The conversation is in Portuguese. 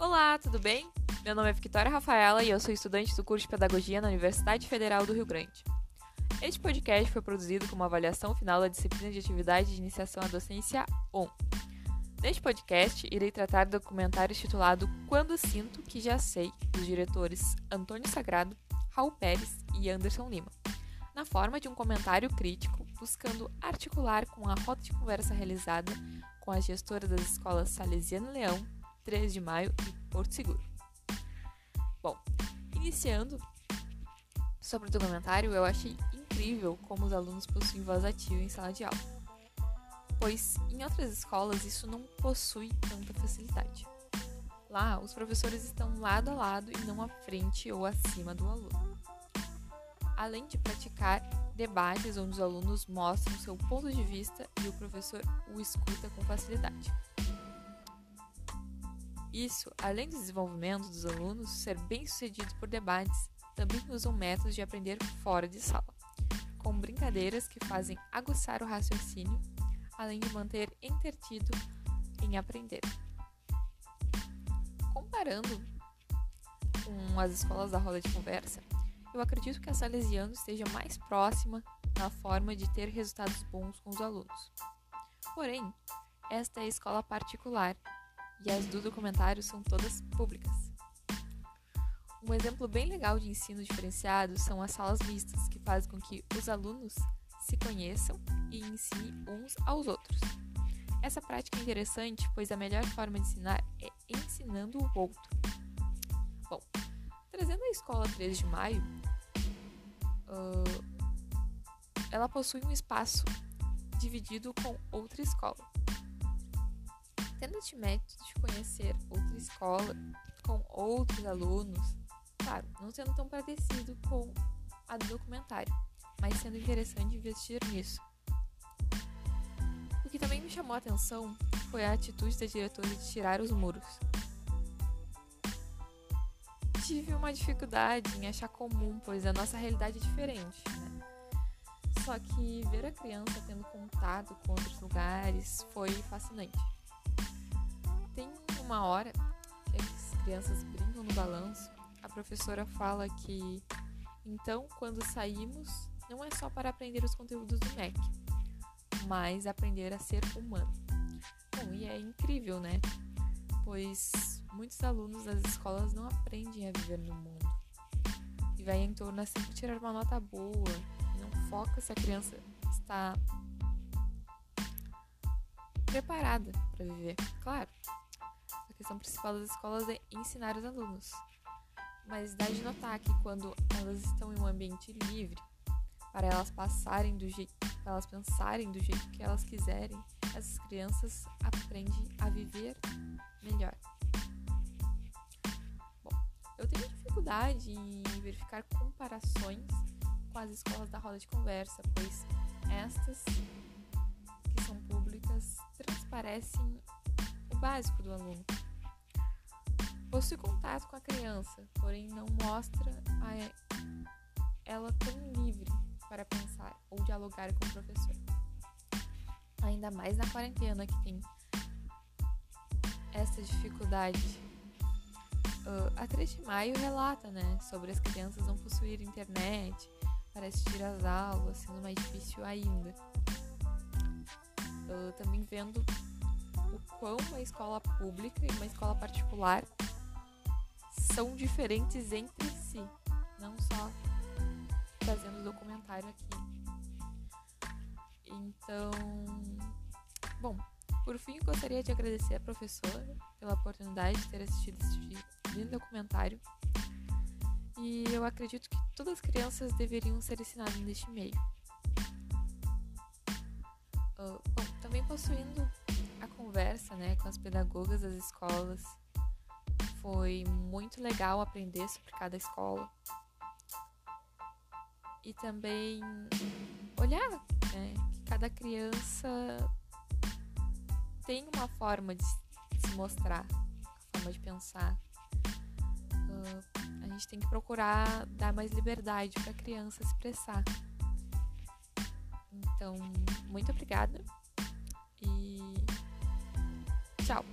Olá, tudo bem? Meu nome é Victoria Rafaela e eu sou estudante do curso de Pedagogia na Universidade Federal do Rio Grande. Este podcast foi produzido como avaliação final da disciplina de atividade de iniciação à docência 1. Neste podcast, irei tratar do documentário titulado Quando Sinto Que Já Sei, dos diretores Antônio Sagrado, Raul Pérez e Anderson Lima, na forma de um comentário crítico, buscando articular com a roda de conversa realizada com as gestoras das escolas Salesiano Leão 3 de maio e Porto Seguro. Bom, iniciando sobre o documentário, eu achei incrível como os alunos possuem voz ativa em sala de aula, pois em outras escolas isso não possui tanta facilidade. Lá, os professores estão lado a lado e não à frente ou acima do aluno. Além de praticar debates onde os alunos mostram seu ponto de vista e o professor o escuta com facilidade. Isso, além do desenvolvimento dos alunos ser bem-sucedidos por debates, também usam métodos de aprender fora de sala, com brincadeiras que fazem aguçar o raciocínio, além de manter entretido em aprender. Comparando com as escolas da roda de conversa, eu acredito que a Salesiano esteja mais próxima na forma de ter resultados bons com os alunos. Porém, esta é escola particular e as do documentário são todas públicas. Um exemplo bem legal de ensino diferenciado são as salas mistas, que fazem com que os alunos se conheçam e ensinem uns aos outros. Essa prática é interessante, pois a melhor forma de ensinar é ensinando o outro. Bom, trazendo a escola 13 de maio, uh, ela possui um espaço dividido com outra escola. Este método de conhecer outra escola com outros alunos, claro, não sendo tão parecido com a do documentário, mas sendo interessante investir nisso. O que também me chamou a atenção foi a atitude da diretora de tirar os muros. Tive uma dificuldade em achar comum, pois a nossa realidade é diferente. Né? Só que ver a criança tendo contato com outros lugares foi fascinante uma hora que as crianças brincam no balanço, a professora fala que então quando saímos não é só para aprender os conteúdos do MEC, mas aprender a ser humano. Bom, e é incrível, né? Pois muitos alunos das escolas não aprendem a viver no mundo. E vai em torno a sempre tirar uma nota boa, não foca se a criança está preparada para viver. Claro, questão principal das escolas é ensinar os alunos. Mas dá de notar que quando elas estão em um ambiente livre, para elas passarem do jeito, para elas pensarem do jeito que elas quiserem, essas crianças aprendem a viver melhor. Bom, eu tenho dificuldade em verificar comparações com as escolas da roda de conversa, pois estas que são públicas transparecem o básico do aluno possui contato com a criança, porém não mostra a ela tão livre para pensar ou dialogar com o professor. Ainda mais na quarentena que tem essa dificuldade. Uh, a 3 de maio relata né, sobre as crianças não possuir internet para assistir às aulas, sendo mais difícil ainda. Uh, também vendo o quão uma escola pública e uma escola particular são diferentes entre si, não só fazendo documentário aqui. Então, bom, por fim, gostaria de agradecer a professora pela oportunidade de ter assistido este lindo documentário. E eu acredito que todas as crianças deveriam ser ensinadas neste meio. Uh, bom, também possuindo a conversa né, com as pedagogas das escolas foi muito legal aprender sobre cada escola. E também olhar né, que cada criança tem uma forma de se mostrar, uma forma de pensar. Uh, a gente tem que procurar dar mais liberdade para a criança expressar. Então, muito obrigada e tchau!